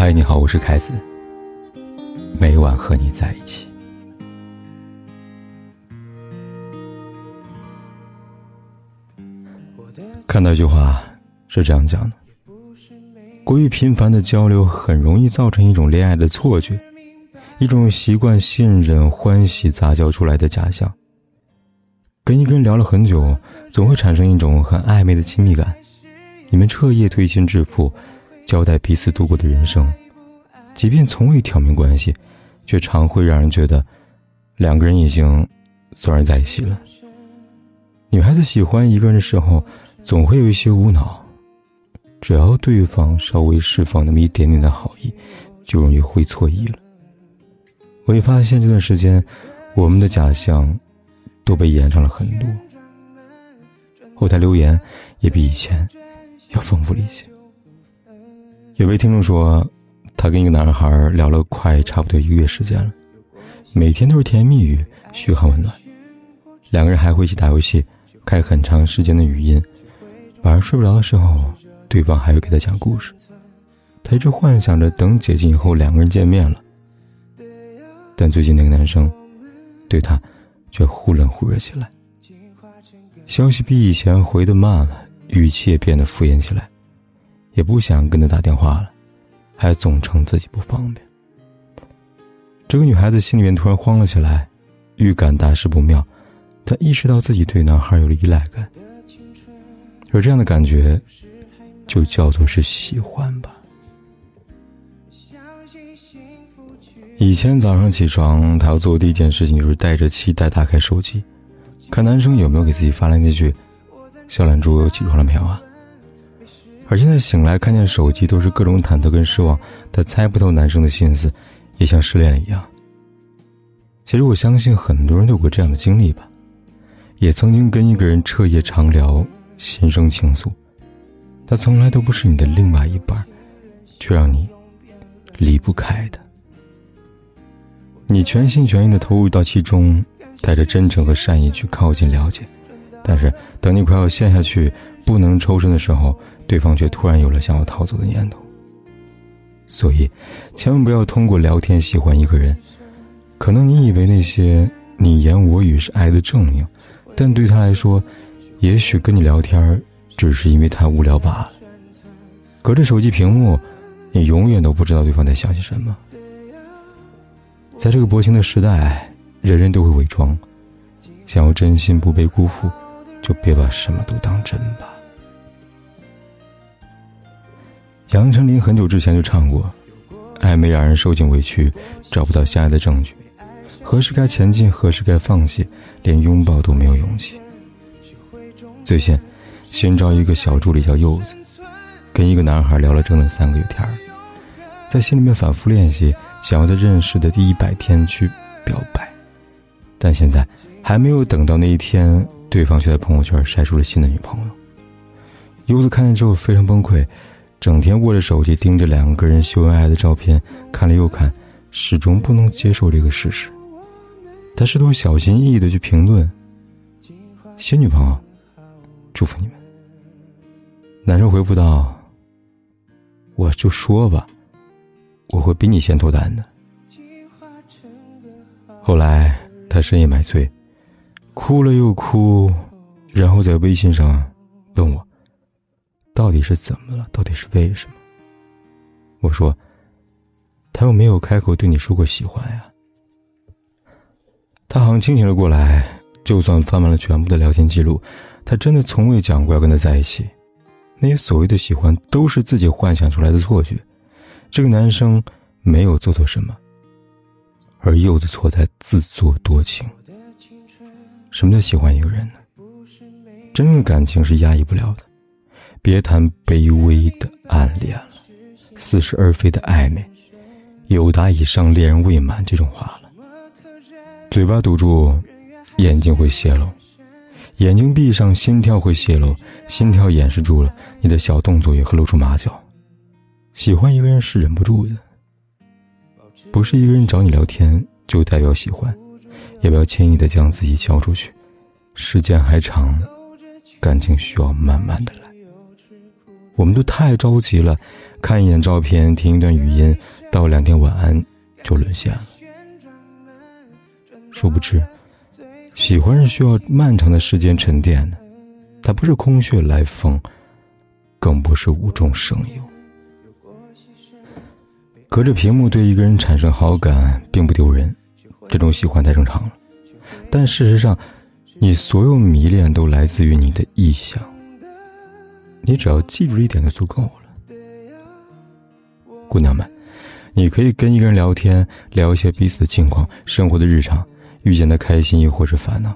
嗨，你好，我是凯子。每晚和你在一起。看到一句话是这样讲的：过于频繁的交流，很容易造成一种恋爱的错觉，一种习惯、信任、欢喜杂交出来的假象。跟一个人聊了很久，总会产生一种很暧昧的亲密感。你们彻夜推心置腹，交代彼此度过的人生。即便从未挑明关系，却常会让人觉得，两个人已经算是在一起了。女孩子喜欢一个人的时候，总会有一些无脑，只要对方稍微释放那么一点点的好意，就容易会错意了。我也发现这段时间，我们的假象都被延长了很多，后台留言也比以前要丰富了一些。有位听众说。他跟一个男孩聊了快差不多一个月时间了，每天都是甜言蜜语、嘘寒问暖，两个人还会一起打游戏，开很长时间的语音。晚上睡不着的时候，对方还会给他讲故事。他一直幻想着等解禁以后两个人见面了。但最近那个男生，对他却忽冷忽热起来，消息比以前回的慢了，语气也变得敷衍起来，也不想跟他打电话了。还总称自己不方便。这个女孩子心里面突然慌了起来，预感大事不妙。她意识到自己对男孩有了依赖感，而这样的感觉，就叫做是喜欢吧。以前早上起床，她要做的第一件事情就是带着期待打开手机，看男生有没有给自己发来那句“小懒猪起床了没有啊”。而现在醒来看见手机都是各种忐忑跟失望，他猜不透男生的心思，也像失恋了一样。其实我相信很多人都有过这样的经历吧，也曾经跟一个人彻夜长聊，心生情愫，他从来都不是你的另外一半，却让你离不开的。你全心全意的投入到其中，带着真诚和善意去靠近了解，但是等你快要陷下去，不能抽身的时候。对方却突然有了想要逃走的念头，所以，千万不要通过聊天喜欢一个人。可能你以为那些你言我语是爱的证明，但对他来说，也许跟你聊天只是因为太无聊罢了。隔着手机屏幕，你永远都不知道对方在想些什么。在这个薄情的时代，人人都会伪装，想要真心不被辜负，就别把什么都当真吧。杨丞琳很久之前就唱过：“暧昧让人受尽委屈，找不到相爱的证据，何时该前进，何时该放弃，连拥抱都没有勇气。”最近，新招一个小助理叫柚子，跟一个男孩聊了整整三个月天，在心里面反复练习，想要在认识的第一百天去表白，但现在还没有等到那一天，对方却在朋友圈晒出了新的女朋友。柚子看见之后非常崩溃。整天握着手机盯着两个人秀恩爱的照片，看了又看，始终不能接受这个事实。他试图小心翼翼的去评论：“新女朋友，祝福你们。”男生回复道：“我就说吧，我会比你先脱单的。”后来他深夜买醉，哭了又哭，然后在微信上问我。到底是怎么了？到底是为什么？我说，他又没有开口对你说过喜欢呀。他好像清醒了过来，就算翻完了全部的聊天记录，他真的从未讲过要跟他在一起。那些所谓的喜欢，都是自己幻想出来的错觉。这个男生没有做错什么，而柚子错在自作多情。什么叫喜欢一个人呢？真正的感情是压抑不了的。别谈卑微的暗恋了，似是而非的暧昧，有达以上恋人未满这种话了。嘴巴堵住，眼睛会泄露；眼睛闭上，心跳会泄露；心跳掩饰住了，你的小动作也会露出马脚。喜欢一个人是忍不住的，不是一个人找你聊天就代表喜欢，也不要轻易的将自己交出去。时间还长，感情需要慢慢的来。我们都太着急了，看一眼照片，听一段语音，道两天晚安，就沦陷了。殊不知，喜欢是需要漫长的时间沉淀的，它不是空穴来风，更不是无中生有。隔着屏幕对一个人产生好感并不丢人，这种喜欢太正常了。但事实上，你所有迷恋都来自于你的臆想。你只要记住一点就足够了，姑娘们，你可以跟一个人聊天，聊一些彼此的近况、生活的日常，遇见的开心亦或是烦恼。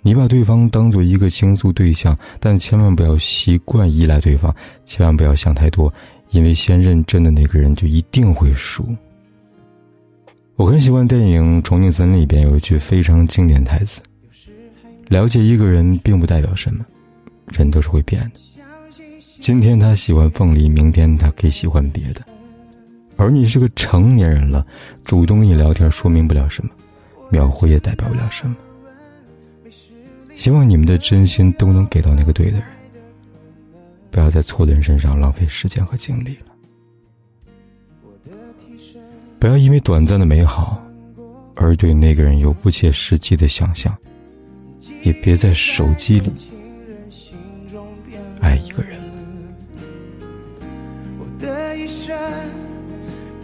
你把对方当做一个倾诉对象，但千万不要习惯依赖对方，千万不要想太多，因为先认真的那个人就一定会输。我很喜欢电影《重庆森林》里边有一句非常经典台词：“了解一个人并不代表什么，人都是会变的。”今天他喜欢凤梨，明天他可以喜欢别的，而你是个成年人了，主动跟你聊天说明不了什么，秒回也代表不了什么。希望你们的真心都能给到那个对的人，不要在错的人身上浪费时间和精力了。不要因为短暂的美好，而对那个人有不切实际的想象，也别在手机里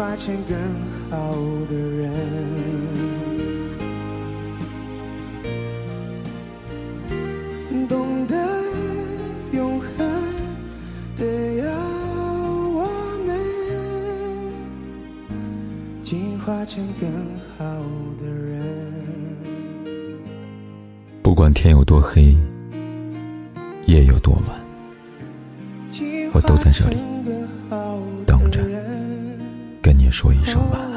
化成更好的人，懂得永恒的要我们进化成更好的人。不管天有多黑，夜有多晚，我都在这里说一声晚安。